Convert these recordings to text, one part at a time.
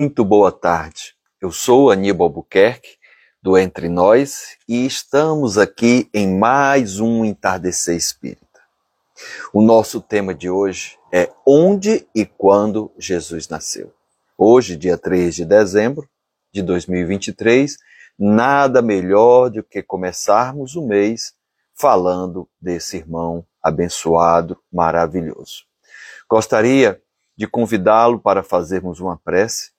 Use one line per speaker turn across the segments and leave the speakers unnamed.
Muito boa tarde. Eu sou Aníbal Albuquerque, do Entre Nós, e estamos aqui em mais um Entardecer Espírita. O nosso tema de hoje é Onde e Quando Jesus Nasceu. Hoje, dia 3 de dezembro de 2023, nada melhor do que começarmos o mês falando desse irmão abençoado, maravilhoso. Gostaria de convidá-lo para fazermos uma prece,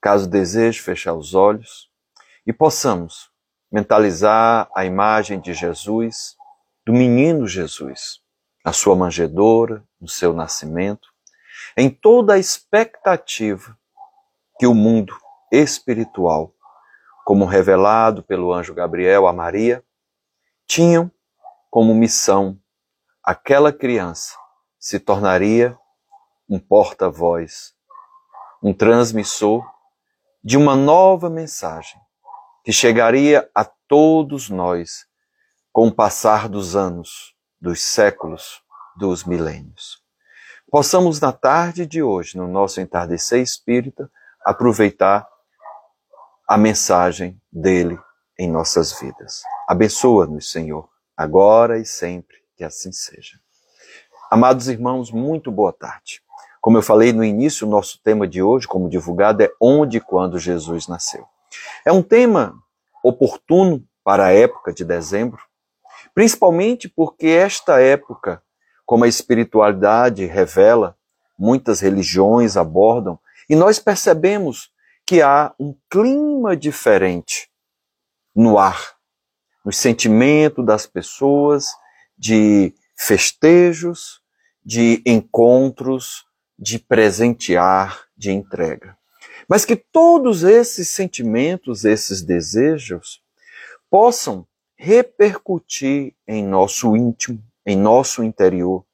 caso deseje fechar os olhos e possamos mentalizar a imagem de Jesus, do menino Jesus, na sua manjedoura, no seu nascimento, em toda a expectativa que o mundo espiritual, como revelado pelo anjo Gabriel a Maria, tinham como missão aquela criança se tornaria um porta-voz, um transmissor de uma nova mensagem que chegaria a todos nós com o passar dos anos, dos séculos, dos milênios. Possamos, na tarde de hoje, no nosso entardecer espírita, aproveitar a mensagem dele em nossas vidas. Abençoa-nos, Senhor, agora e sempre, que assim seja. Amados irmãos, muito boa tarde. Como eu falei no início, o nosso tema de hoje, como divulgado, é onde e quando Jesus nasceu. É um tema oportuno para a época de dezembro, principalmente porque esta época, como a espiritualidade revela, muitas religiões abordam, e nós percebemos que há um clima diferente no ar, no sentimento das pessoas, de festejos, de encontros, de presentear, de entrega. Mas que todos esses sentimentos, esses desejos, possam repercutir em nosso íntimo, em nosso interior,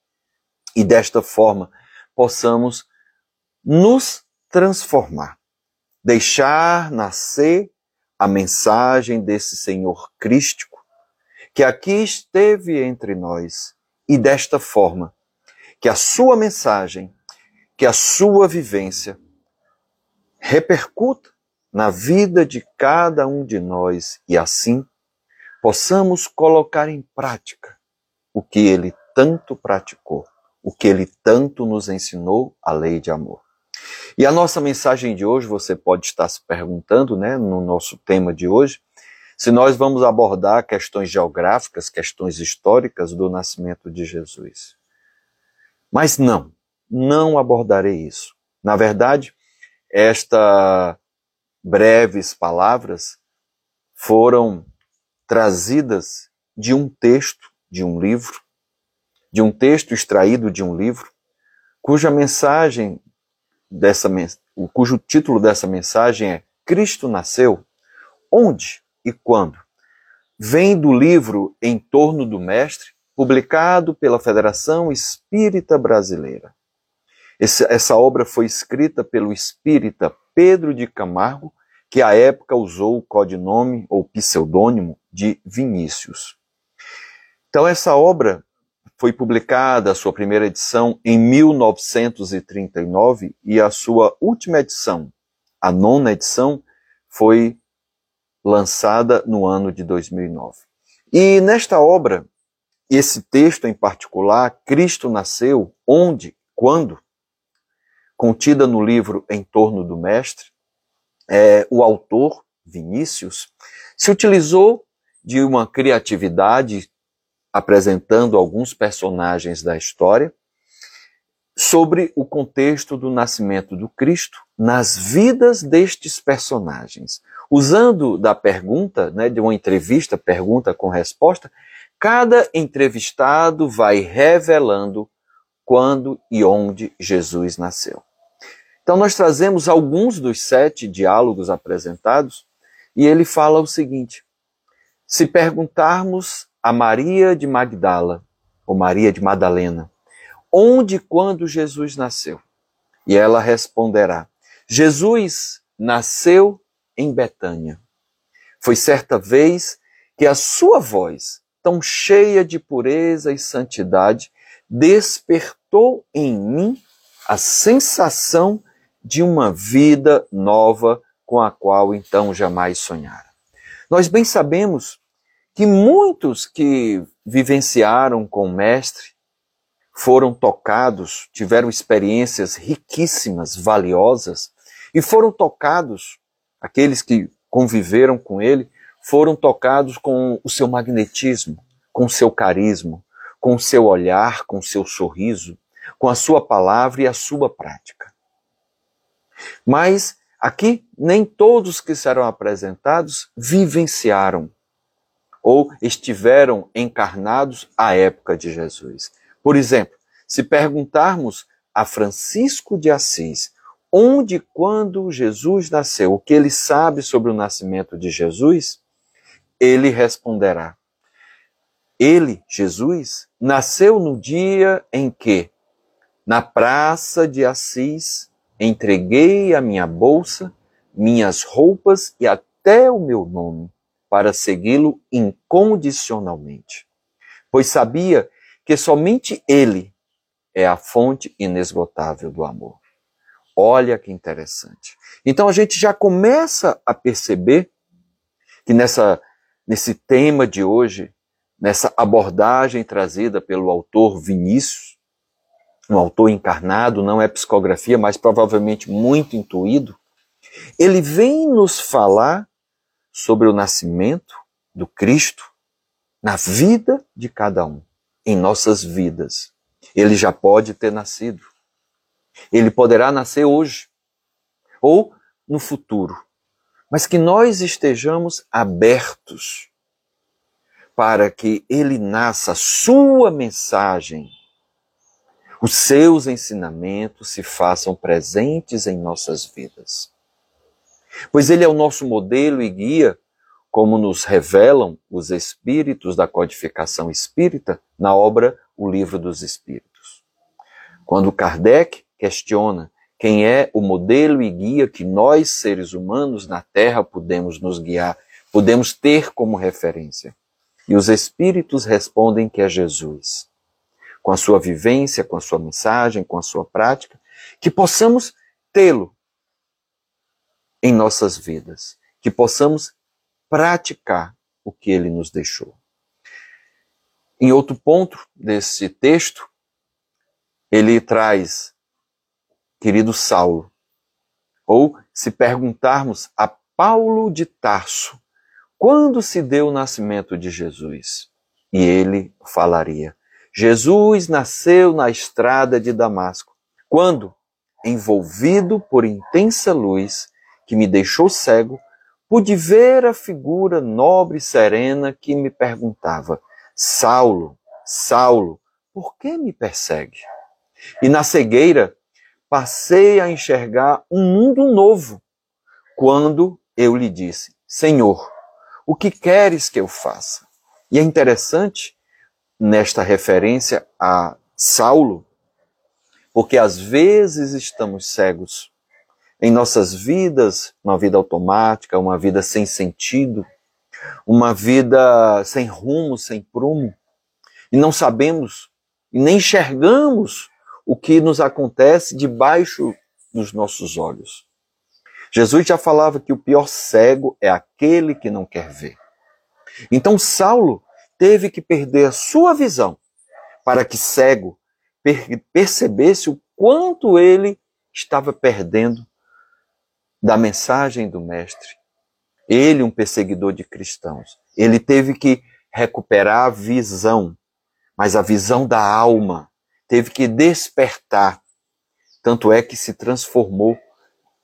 e desta forma possamos nos transformar, deixar nascer a mensagem desse Senhor Crístico, que aqui esteve entre nós, e desta forma, que a sua mensagem que a sua vivência repercuta na vida de cada um de nós e assim possamos colocar em prática o que ele tanto praticou, o que ele tanto nos ensinou, a lei de amor. E a nossa mensagem de hoje, você pode estar se perguntando, né, no nosso tema de hoje, se nós vamos abordar questões geográficas, questões históricas do nascimento de Jesus. Mas não não abordarei isso. Na verdade, estas breves palavras foram trazidas de um texto, de um livro, de um texto extraído de um livro, cuja mensagem dessa cujo título dessa mensagem é Cristo nasceu onde e quando? Vem do livro Em torno do Mestre, publicado pela Federação Espírita Brasileira. Esse, essa obra foi escrita pelo espírita Pedro de Camargo, que à época usou o codinome ou pseudônimo de Vinícius. Então, essa obra foi publicada, a sua primeira edição, em 1939 e a sua última edição, a nona edição, foi lançada no ano de 2009. E nesta obra, esse texto em particular, Cristo nasceu onde, quando, contida no livro Em Torno do Mestre, é, o autor, Vinícius, se utilizou de uma criatividade apresentando alguns personagens da história sobre o contexto do nascimento do Cristo nas vidas destes personagens. Usando da pergunta, né, de uma entrevista, pergunta com resposta, cada entrevistado vai revelando quando e onde Jesus nasceu. Então, nós trazemos alguns dos sete diálogos apresentados e ele fala o seguinte: se perguntarmos a Maria de Magdala, ou Maria de Madalena, onde e quando Jesus nasceu? E ela responderá: Jesus nasceu em Betânia. Foi certa vez que a sua voz, tão cheia de pureza e santidade, despertou em mim a sensação de uma vida nova com a qual então jamais sonhara. Nós bem sabemos que muitos que vivenciaram com o Mestre foram tocados, tiveram experiências riquíssimas, valiosas, e foram tocados, aqueles que conviveram com ele, foram tocados com o seu magnetismo, com o seu carisma, com o seu olhar, com o seu sorriso, com a sua palavra e a sua prática. Mas aqui nem todos que serão apresentados vivenciaram ou estiveram encarnados à época de Jesus. Por exemplo, se perguntarmos a Francisco de Assis onde e quando Jesus nasceu, o que ele sabe sobre o nascimento de Jesus, ele responderá: Ele, Jesus, nasceu no dia em que, na praça de Assis, entreguei a minha bolsa, minhas roupas e até o meu nome para segui-lo incondicionalmente, pois sabia que somente Ele é a fonte inesgotável do amor. Olha que interessante. Então a gente já começa a perceber que nessa, nesse tema de hoje, nessa abordagem trazida pelo autor Vinícius, um autor encarnado, não é psicografia, mas provavelmente muito intuído, ele vem nos falar sobre o nascimento do Cristo na vida de cada um, em nossas vidas. Ele já pode ter nascido. Ele poderá nascer hoje ou no futuro. Mas que nós estejamos abertos para que ele nasça, sua mensagem, os seus ensinamentos se façam presentes em nossas vidas pois ele é o nosso modelo e guia, como nos revelam os espíritos da codificação espírita na obra O Livro dos Espíritos. Quando Kardec questiona quem é o modelo e guia que nós, seres humanos na Terra, podemos nos guiar, podemos ter como referência. E os espíritos respondem que é Jesus. Com a sua vivência, com a sua mensagem, com a sua prática, que possamos tê-lo em nossas vidas, que possamos praticar o que ele nos deixou. Em outro ponto desse texto, ele traz, querido Saulo, ou se perguntarmos a Paulo de Tarso, quando se deu o nascimento de Jesus? E ele falaria: Jesus nasceu na estrada de Damasco, quando, envolvido por intensa luz, que me deixou cego, pude ver a figura nobre e serena que me perguntava: Saulo, Saulo, por que me persegue? E na cegueira passei a enxergar um mundo novo quando eu lhe disse: Senhor, o que queres que eu faça? E é interessante nesta referência a Saulo, porque às vezes estamos cegos em nossas vidas, uma vida automática, uma vida sem sentido, uma vida sem rumo, sem prumo, e não sabemos e nem enxergamos o que nos acontece debaixo dos nossos olhos. Jesus já falava que o pior cego é aquele que não quer ver. Então Saulo teve que perder a sua visão para que cego percebesse o quanto ele estava perdendo da mensagem do Mestre. Ele, um perseguidor de cristãos, ele teve que recuperar a visão, mas a visão da alma, teve que despertar. Tanto é que se transformou,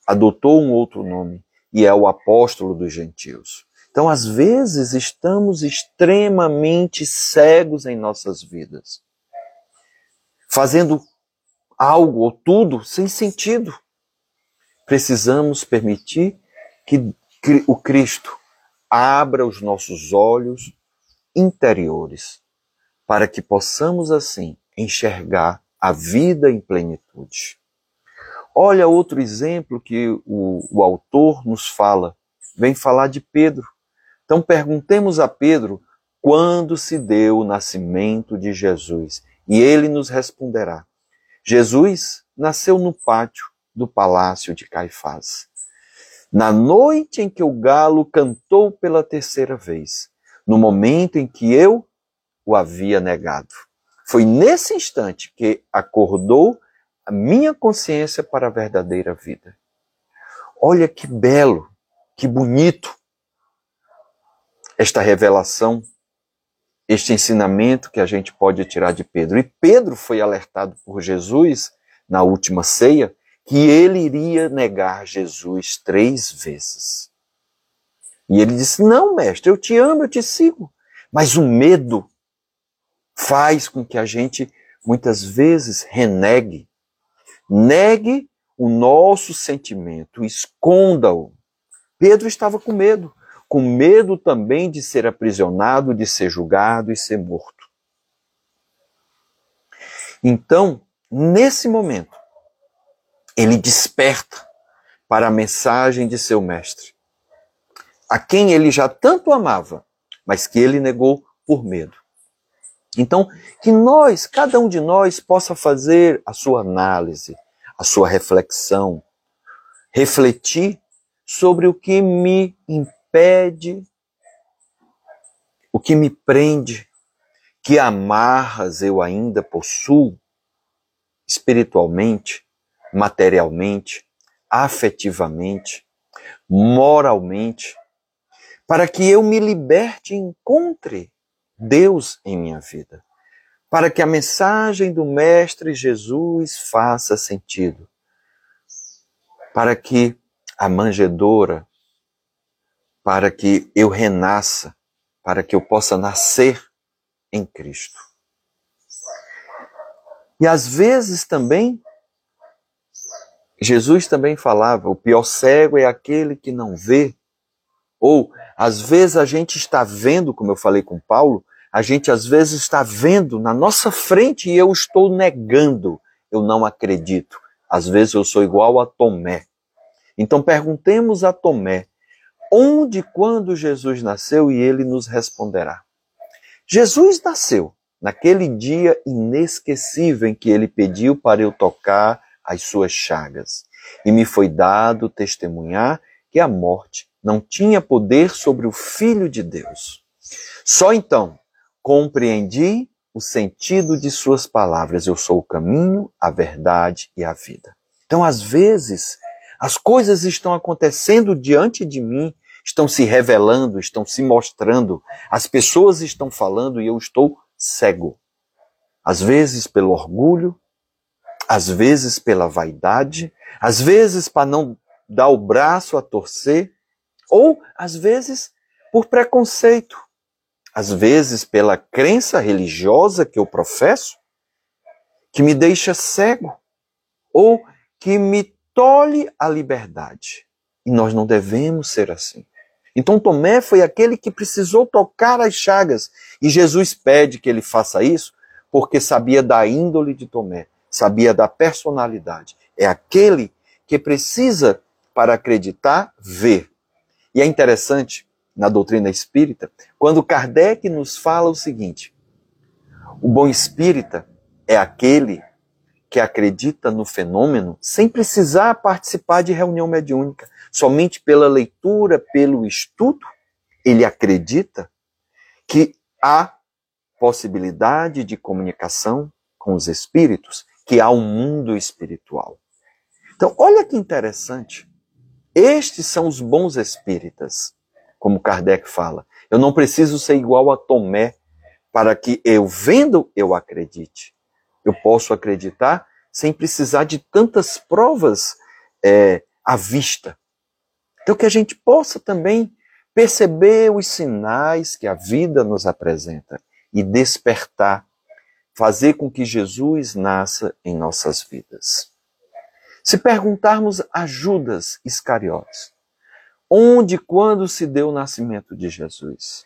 adotou um outro nome e é o apóstolo dos gentios. Então, às vezes, estamos extremamente cegos em nossas vidas, fazendo algo ou tudo sem sentido precisamos permitir que o Cristo abra os nossos olhos interiores, para que possamos assim enxergar a vida em plenitude. Olha outro exemplo que o, o autor nos fala, vem falar de Pedro. Então perguntemos a Pedro quando se deu o nascimento de Jesus, e ele nos responderá: Jesus nasceu no pátio do palácio de Caifás. Na noite em que o galo cantou pela terceira vez, no momento em que eu o havia negado. Foi nesse instante que acordou a minha consciência para a verdadeira vida. Olha que belo, que bonito esta revelação, este ensinamento que a gente pode tirar de Pedro. E Pedro foi alertado por Jesus na última ceia que ele iria negar Jesus três vezes. E ele disse: Não, mestre, eu te amo, eu te sigo. Mas o medo faz com que a gente muitas vezes renegue, negue o nosso sentimento, esconda-o. Pedro estava com medo, com medo também de ser aprisionado, de ser julgado e ser morto. Então, nesse momento, ele desperta para a mensagem de seu mestre, a quem ele já tanto amava, mas que ele negou por medo. Então, que nós, cada um de nós, possa fazer a sua análise, a sua reflexão, refletir sobre o que me impede, o que me prende, que amarras eu ainda possuo espiritualmente, materialmente, afetivamente, moralmente, para que eu me liberte e encontre Deus em minha vida, para que a mensagem do Mestre Jesus faça sentido, para que a manjedoura, para que eu renasça, para que eu possa nascer em Cristo. E às vezes também, Jesus também falava: o pior cego é aquele que não vê. Ou, às vezes, a gente está vendo, como eu falei com Paulo, a gente às vezes está vendo na nossa frente e eu estou negando, eu não acredito. Às vezes eu sou igual a Tomé. Então perguntemos a Tomé, onde e quando Jesus nasceu e ele nos responderá. Jesus nasceu naquele dia inesquecível em que ele pediu para eu tocar as suas chagas. E me foi dado testemunhar que a morte não tinha poder sobre o Filho de Deus. Só então compreendi o sentido de suas palavras. Eu sou o caminho, a verdade e a vida. Então, às vezes, as coisas estão acontecendo diante de mim, estão se revelando, estão se mostrando, as pessoas estão falando e eu estou cego. Às vezes pelo orgulho, às vezes pela vaidade, às vezes para não dar o braço a torcer, ou às vezes por preconceito às vezes pela crença religiosa que eu professo, que me deixa cego ou que me tolhe a liberdade. E nós não devemos ser assim. Então Tomé foi aquele que precisou tocar as chagas e Jesus pede que ele faça isso porque sabia da índole de Tomé, sabia da personalidade. É aquele que precisa para acreditar ver. E é interessante na doutrina espírita, quando Kardec nos fala o seguinte: o bom espírita é aquele que acredita no fenômeno sem precisar participar de reunião mediúnica, somente pela leitura, pelo estudo, ele acredita que há possibilidade de comunicação com os espíritos, que há um mundo espiritual. Então, olha que interessante. Estes são os bons espíritas como Kardec fala. Eu não preciso ser igual a Tomé para que eu vendo eu acredite. Eu posso acreditar sem precisar de tantas provas é, à vista. Então que a gente possa também perceber os sinais que a vida nos apresenta e despertar, fazer com que Jesus nasça em nossas vidas. Se perguntarmos a Judas Iscariotes, onde e quando se deu o nascimento de Jesus?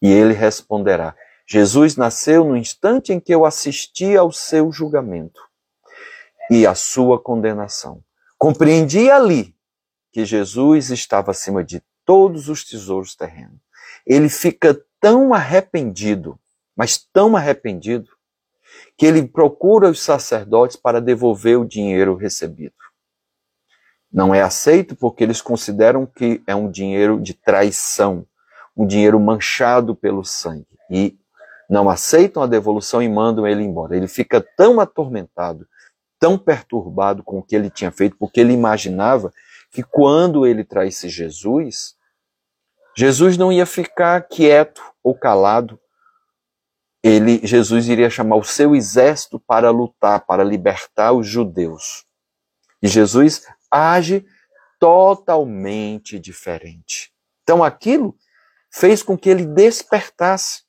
E ele responderá: Jesus nasceu no instante em que eu assisti ao seu julgamento e à sua condenação. Compreendi ali que Jesus estava acima de todos os tesouros terrenos. Ele fica tão arrependido, mas tão arrependido, que ele procura os sacerdotes para devolver o dinheiro recebido. Não é aceito porque eles consideram que é um dinheiro de traição, um dinheiro manchado pelo sangue. E não aceitam a devolução e mandam ele embora. Ele fica tão atormentado, tão perturbado com o que ele tinha feito, porque ele imaginava que quando ele traísse Jesus, Jesus não ia ficar quieto ou calado. Ele, Jesus iria chamar o seu exército para lutar, para libertar os judeus. E Jesus age totalmente diferente. Então aquilo fez com que ele despertasse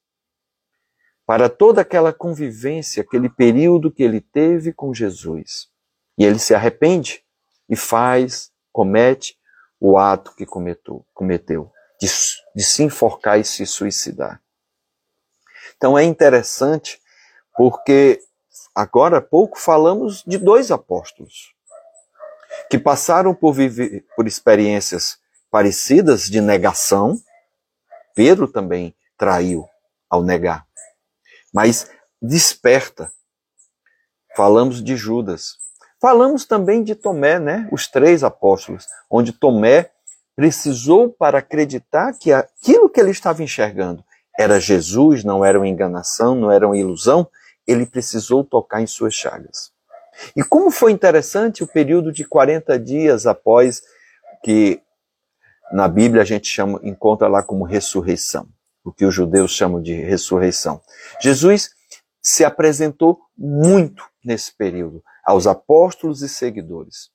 para toda aquela convivência, aquele período que ele teve com Jesus. E ele se arrepende e faz, comete o ato que cometeu, cometeu de, de se enforcar e se suicidar. Então é interessante porque agora há pouco falamos de dois apóstolos que passaram por viver por experiências parecidas de negação. Pedro também traiu ao negar. Mas desperta. Falamos de Judas. Falamos também de Tomé, né? Os três apóstolos, onde Tomé precisou para acreditar que aquilo que ele estava enxergando era Jesus, não era uma enganação, não era uma ilusão, ele precisou tocar em suas chagas. E como foi interessante o período de 40 dias após que na Bíblia a gente chama, encontra lá como ressurreição, o que os judeus chamam de ressurreição. Jesus se apresentou muito nesse período aos apóstolos e seguidores,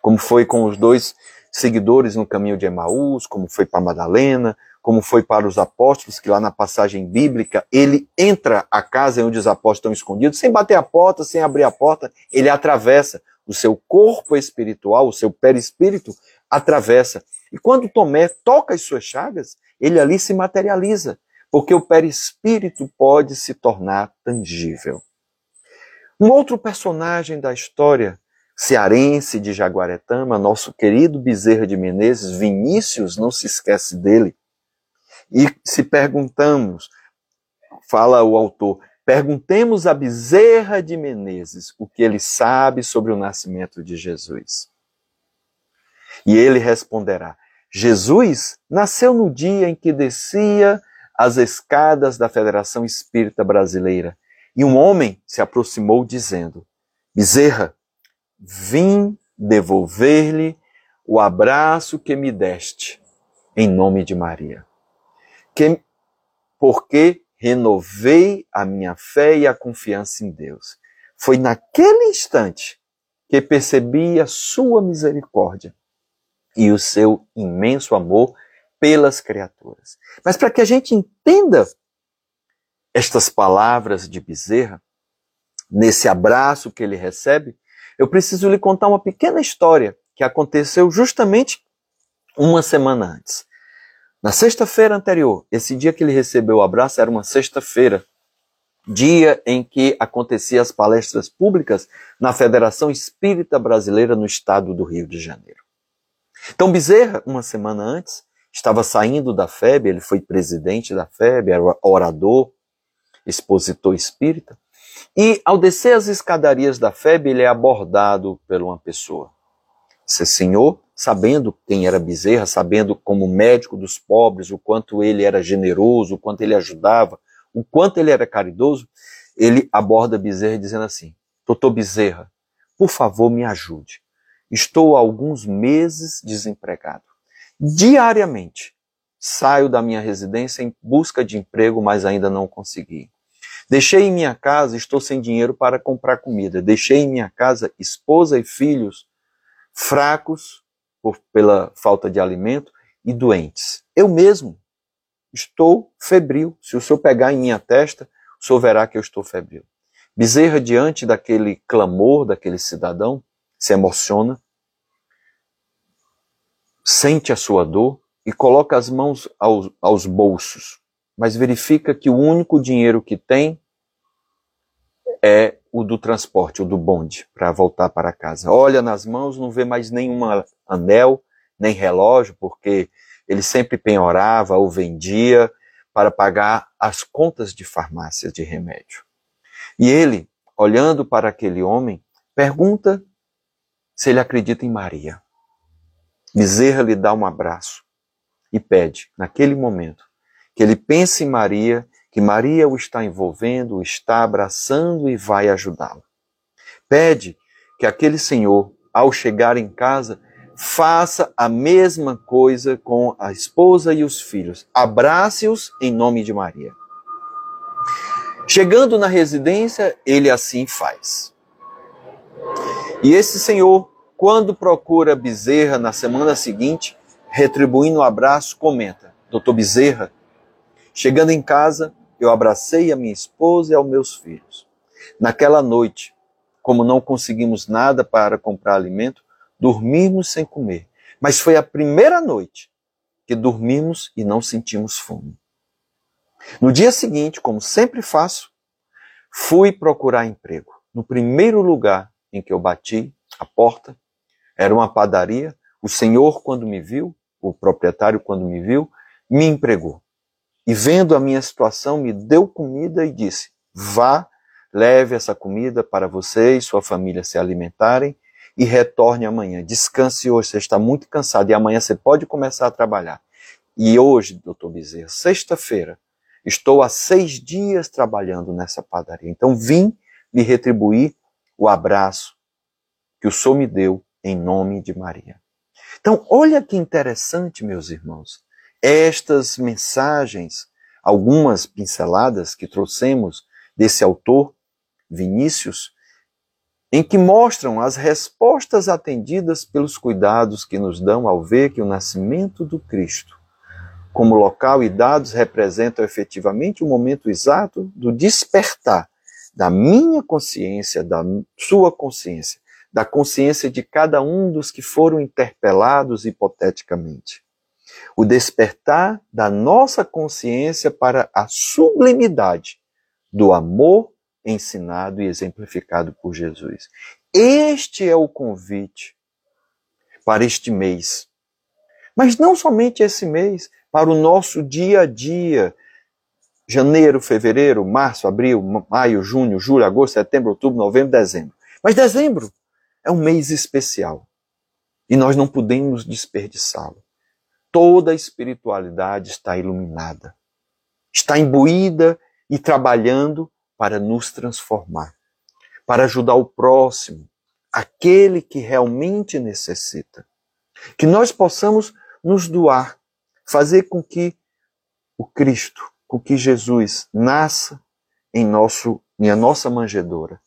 como foi com os dois seguidores no caminho de Emaús, como foi para Madalena, como foi para os apóstolos, que lá na passagem bíblica, ele entra a casa onde os apóstolos estão escondidos, sem bater a porta, sem abrir a porta, ele atravessa. O seu corpo espiritual, o seu perispírito, atravessa. E quando Tomé toca as suas chagas, ele ali se materializa, porque o perispírito pode se tornar tangível. Um outro personagem da história cearense de Jaguaretama, nosso querido Bezerra de Menezes, Vinícius, não se esquece dele. E se perguntamos, fala o autor, perguntemos a Bezerra de Menezes o que ele sabe sobre o nascimento de Jesus. E ele responderá: Jesus nasceu no dia em que descia as escadas da Federação Espírita Brasileira e um homem se aproximou dizendo: Bezerra, vim devolver-lhe o abraço que me deste, em nome de Maria que, porque renovei a minha fé e a confiança em Deus. Foi naquele instante que percebi a sua misericórdia e o seu imenso amor pelas criaturas. Mas para que a gente entenda estas palavras de Bezerra, nesse abraço que ele recebe, eu preciso lhe contar uma pequena história que aconteceu justamente uma semana antes. Na sexta-feira anterior, esse dia que ele recebeu o abraço era uma sexta-feira, dia em que aconteciam as palestras públicas na Federação Espírita Brasileira no estado do Rio de Janeiro. Então Bezerra, uma semana antes, estava saindo da FEB, ele foi presidente da FEB, era orador, expositor espírita, e ao descer as escadarias da FEB, ele é abordado por uma pessoa. Esse senhor sabendo quem era Bezerra, sabendo como médico dos pobres, o quanto ele era generoso, o quanto ele ajudava, o quanto ele era caridoso, ele aborda Bezerra dizendo assim: Doutor Bezerra, por favor, me ajude. Estou há alguns meses desempregado. Diariamente saio da minha residência em busca de emprego, mas ainda não consegui. Deixei em minha casa, estou sem dinheiro para comprar comida. Deixei em minha casa esposa e filhos fracos, por, pela falta de alimento e doentes. Eu mesmo estou febril. Se o senhor pegar em minha testa, o senhor verá que eu estou febril. Bezerra, diante daquele clamor daquele cidadão, se emociona, sente a sua dor e coloca as mãos aos, aos bolsos, mas verifica que o único dinheiro que tem é o do transporte, o do bonde, para voltar para casa. Olha nas mãos, não vê mais nenhum anel, nem relógio, porque ele sempre penhorava ou vendia para pagar as contas de farmácias de remédio. E ele, olhando para aquele homem, pergunta se ele acredita em Maria. Bezerra lhe dá um abraço e pede, naquele momento, que ele pense em Maria, que Maria o está envolvendo, o está abraçando e vai ajudá-lo. Pede que aquele senhor, ao chegar em casa, faça a mesma coisa com a esposa e os filhos. Abrace-os em nome de Maria. Chegando na residência, ele assim faz. E esse senhor, quando procura Bezerra na semana seguinte, retribuindo o abraço, comenta: Doutor Bezerra, chegando em casa, eu abracei a minha esposa e aos meus filhos. Naquela noite, como não conseguimos nada para comprar alimento, dormimos sem comer. Mas foi a primeira noite que dormimos e não sentimos fome. No dia seguinte, como sempre faço, fui procurar emprego. No primeiro lugar em que eu bati a porta, era uma padaria. O senhor, quando me viu, o proprietário, quando me viu, me empregou. E vendo a minha situação, me deu comida e disse: vá, leve essa comida para você e sua família se alimentarem e retorne amanhã. Descanse hoje, você está muito cansado e amanhã você pode começar a trabalhar. E hoje, doutor Bezerra, sexta-feira, Estou há seis dias trabalhando nessa padaria. Então vim lhe retribuir o abraço que o Senhor me deu em nome de Maria. Então, olha que interessante, meus irmãos, estas mensagens, algumas pinceladas que trouxemos desse autor, Vinícius, em que mostram as respostas atendidas pelos cuidados que nos dão ao ver que o nascimento do Cristo como local e dados representam efetivamente o momento exato do despertar da minha consciência, da sua consciência, da consciência de cada um dos que foram interpelados hipoteticamente. O despertar da nossa consciência para a sublimidade do amor ensinado e exemplificado por Jesus. Este é o convite para este mês. Mas não somente esse mês, para o nosso dia a dia. Janeiro, fevereiro, março, abril, maio, junho, julho, agosto, setembro, outubro, novembro, dezembro. Mas dezembro é um mês especial e nós não podemos desperdiçá-lo. Toda a espiritualidade está iluminada, está imbuída e trabalhando para nos transformar, para ajudar o próximo, aquele que realmente necessita. Que nós possamos nos doar fazer com que o Cristo, com que Jesus nasça em nosso em nossa manjedoura,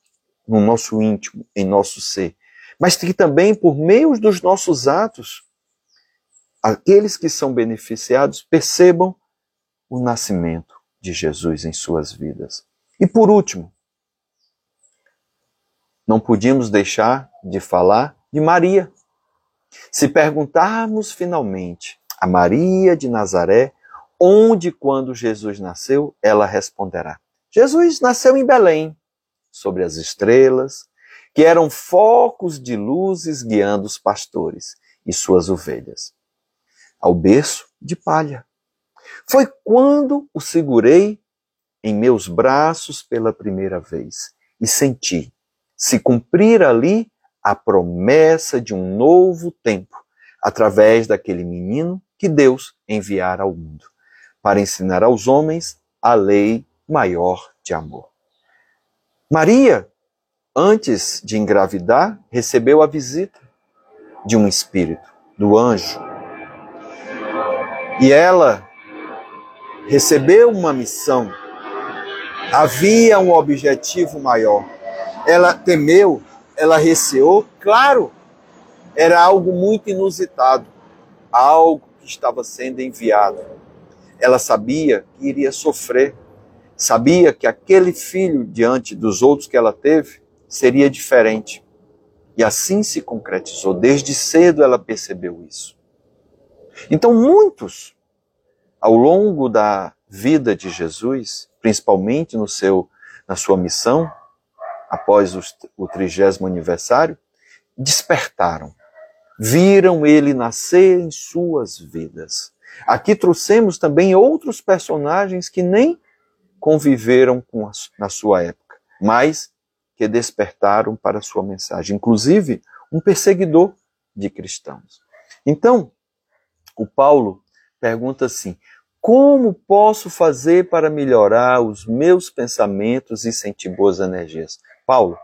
no nosso íntimo, em nosso ser, mas que também por meio dos nossos atos aqueles que são beneficiados percebam o nascimento de Jesus em suas vidas. E por último, não podíamos deixar de falar de Maria. Se perguntarmos finalmente a Maria de Nazaré, onde quando Jesus nasceu, ela responderá. Jesus nasceu em Belém, sobre as estrelas, que eram focos de luzes guiando os pastores e suas ovelhas. Ao berço de palha. Foi quando o segurei em meus braços pela primeira vez e senti se cumprir ali a promessa de um novo tempo através daquele menino que Deus enviara ao mundo, para ensinar aos homens a lei maior de amor. Maria, antes de engravidar, recebeu a visita de um espírito, do anjo. E ela recebeu uma missão. Havia um objetivo maior. Ela temeu, ela receou, claro, era algo muito inusitado, algo que estava sendo enviado. Ela sabia que iria sofrer, sabia que aquele filho, diante dos outros que ela teve, seria diferente. E assim se concretizou. Desde cedo ela percebeu isso. Então, muitos, ao longo da vida de Jesus, principalmente no seu, na sua missão, após o trigésimo aniversário, despertaram viram ele nascer em suas vidas. Aqui trouxemos também outros personagens que nem conviveram com a, na sua época, mas que despertaram para a sua mensagem, inclusive um perseguidor de cristãos. Então, o Paulo pergunta assim: como posso fazer para melhorar os meus pensamentos e sentir boas energias? Paulo,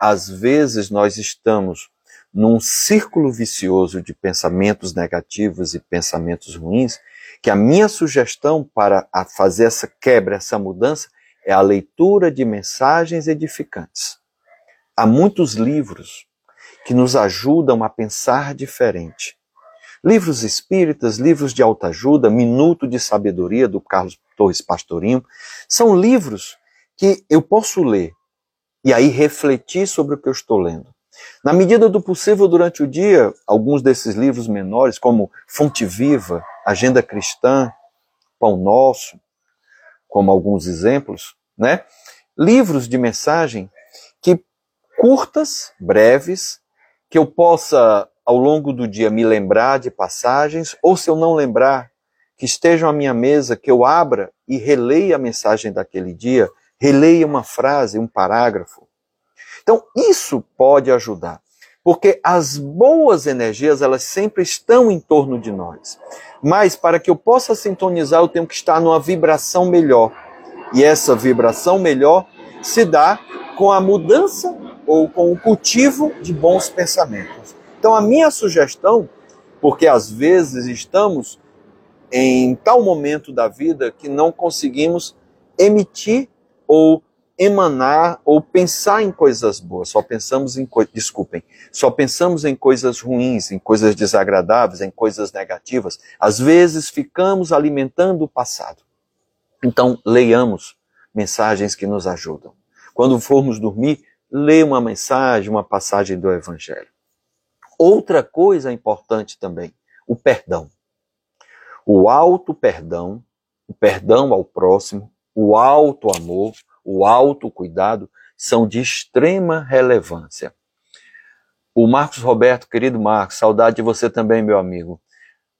às vezes nós estamos num círculo vicioso de pensamentos negativos e pensamentos ruins, que a minha sugestão para fazer essa quebra, essa mudança, é a leitura de mensagens edificantes. Há muitos livros que nos ajudam a pensar diferente. Livros espíritas, livros de autoajuda, Minuto de Sabedoria, do Carlos Torres Pastorinho, são livros que eu posso ler e aí refletir sobre o que eu estou lendo. Na medida do possível, durante o dia, alguns desses livros menores, como Fonte Viva, Agenda Cristã, Pão Nosso, como alguns exemplos, né? Livros de mensagem que curtas, breves, que eu possa ao longo do dia me lembrar de passagens, ou se eu não lembrar, que estejam à minha mesa, que eu abra e releia a mensagem daquele dia, releia uma frase, um parágrafo. Então, isso pode ajudar, porque as boas energias, elas sempre estão em torno de nós. Mas para que eu possa sintonizar, eu tenho que estar numa vibração melhor. E essa vibração melhor se dá com a mudança ou com o cultivo de bons pensamentos. Então, a minha sugestão, porque às vezes estamos em tal momento da vida que não conseguimos emitir ou emanar ou pensar em coisas boas, só pensamos em coisas, desculpem, só pensamos em coisas ruins, em coisas desagradáveis, em coisas negativas. Às vezes ficamos alimentando o passado. Então, leiamos mensagens que nos ajudam. Quando formos dormir, leia uma mensagem, uma passagem do evangelho. Outra coisa importante também, o perdão. O alto perdão, o perdão ao próximo, o alto amor, o alto cuidado são de extrema relevância. O Marcos Roberto, querido Marcos, saudade de você também, meu amigo.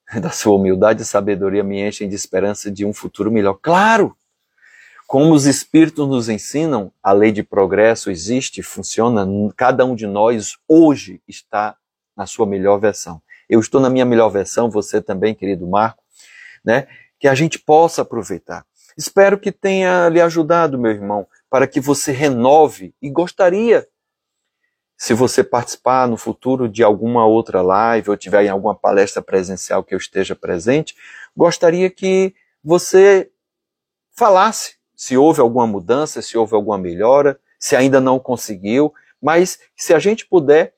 Da sua humildade e sabedoria me enchem de esperança de um futuro melhor. Claro! Como os espíritos nos ensinam, a lei de progresso existe, funciona, cada um de nós hoje está na sua melhor versão. Eu estou na minha melhor versão, você também, querido Marco, né? Que a gente possa aproveitar. Espero que tenha lhe ajudado, meu irmão, para que você renove e gostaria, se você participar no futuro de alguma outra live ou tiver em alguma palestra presencial que eu esteja presente, gostaria que você falasse se houve alguma mudança, se houve alguma melhora, se ainda não conseguiu, mas se a gente puder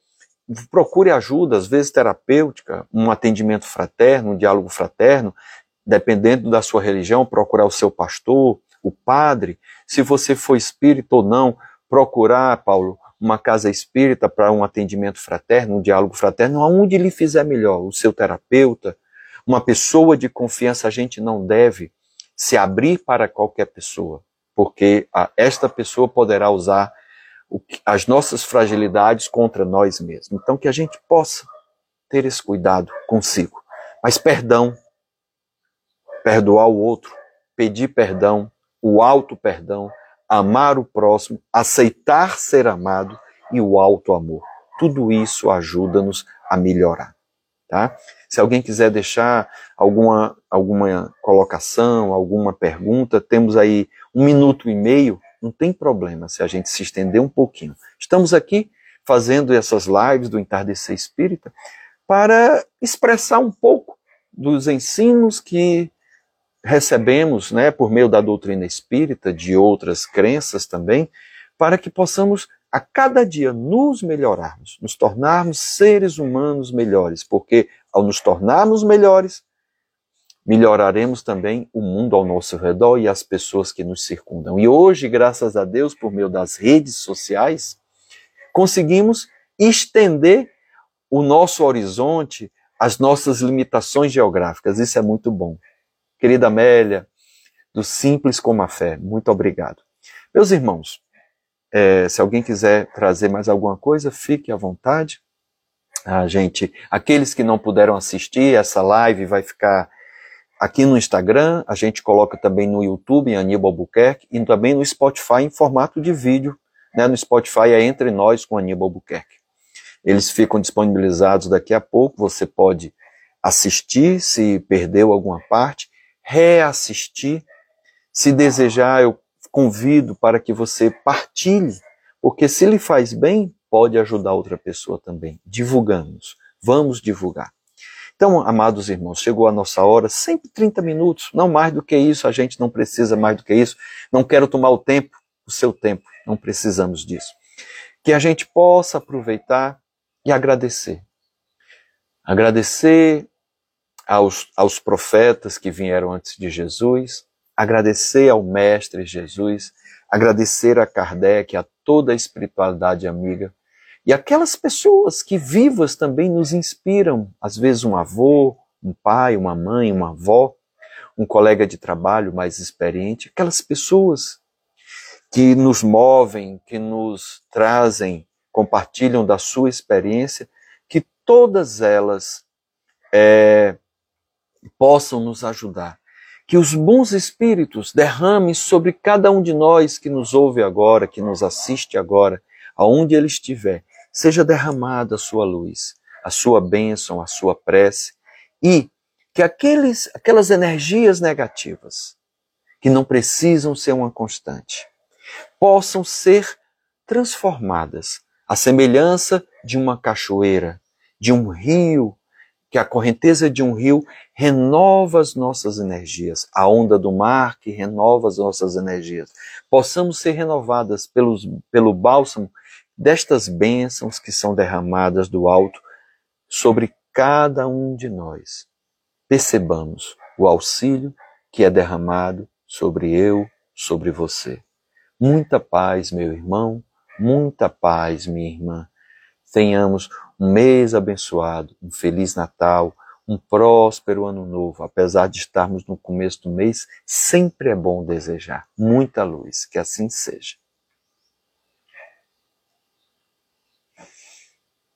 procure ajuda, às vezes terapêutica, um atendimento fraterno, um diálogo fraterno, dependendo da sua religião, procurar o seu pastor, o padre. Se você for espírita ou não, procurar, Paulo, uma casa espírita para um atendimento fraterno, um diálogo fraterno, aonde lhe fizer melhor, o seu terapeuta, uma pessoa de confiança, a gente não deve se abrir para qualquer pessoa, porque esta pessoa poderá usar as nossas fragilidades contra nós mesmos. Então, que a gente possa ter esse cuidado consigo. Mas perdão, perdoar o outro, pedir perdão, o alto perdão, amar o próximo, aceitar ser amado e o alto amor. Tudo isso ajuda-nos a melhorar, tá? Se alguém quiser deixar alguma, alguma colocação, alguma pergunta, temos aí um minuto e meio não tem problema se a gente se estender um pouquinho. Estamos aqui fazendo essas lives do Entardecer Espírita para expressar um pouco dos ensinos que recebemos né, por meio da doutrina espírita, de outras crenças também, para que possamos a cada dia nos melhorarmos, nos tornarmos seres humanos melhores, porque ao nos tornarmos melhores, melhoraremos também o mundo ao nosso redor e as pessoas que nos circundam. E hoje, graças a Deus, por meio das redes sociais, conseguimos estender o nosso horizonte, as nossas limitações geográficas. Isso é muito bom. Querida Amélia, do Simples como a Fé, muito obrigado. Meus irmãos, é, se alguém quiser trazer mais alguma coisa, fique à vontade. A gente, aqueles que não puderam assistir, essa live vai ficar Aqui no Instagram, a gente coloca também no YouTube, em Aníbal Albuquerque, e também no Spotify em formato de vídeo. Né? No Spotify é Entre Nós com Aníbal Albuquerque. Eles ficam disponibilizados daqui a pouco, você pode assistir se perdeu alguma parte, reassistir. Se desejar, eu convido para que você partilhe, porque se lhe faz bem, pode ajudar outra pessoa também. Divulgamos, vamos divulgar. Então, amados irmãos, chegou a nossa hora, sempre 30 minutos, não mais do que isso, a gente não precisa mais do que isso. Não quero tomar o tempo, o seu tempo, não precisamos disso. Que a gente possa aproveitar e agradecer. Agradecer aos, aos profetas que vieram antes de Jesus, agradecer ao Mestre Jesus, agradecer a Kardec, a toda a espiritualidade amiga, e aquelas pessoas que vivas também nos inspiram, às vezes um avô, um pai, uma mãe, uma avó, um colega de trabalho mais experiente, aquelas pessoas que nos movem, que nos trazem, compartilham da sua experiência, que todas elas é, possam nos ajudar. Que os bons espíritos derramem sobre cada um de nós que nos ouve agora, que nos assiste agora, aonde ele estiver, seja derramada a sua luz, a sua bênção, a sua prece, e que aqueles, aquelas energias negativas, que não precisam ser uma constante, possam ser transformadas à semelhança de uma cachoeira, de um rio, que a correnteza de um rio renova as nossas energias, a onda do mar que renova as nossas energias. Possamos ser renovadas pelos, pelo bálsamo destas bênçãos que são derramadas do alto sobre cada um de nós. Percebamos o auxílio que é derramado sobre eu, sobre você. Muita paz, meu irmão, muita paz, minha irmã. Tenhamos um mês abençoado, um feliz Natal, um próspero ano novo. Apesar de estarmos no começo do mês, sempre é bom desejar muita luz, que assim seja.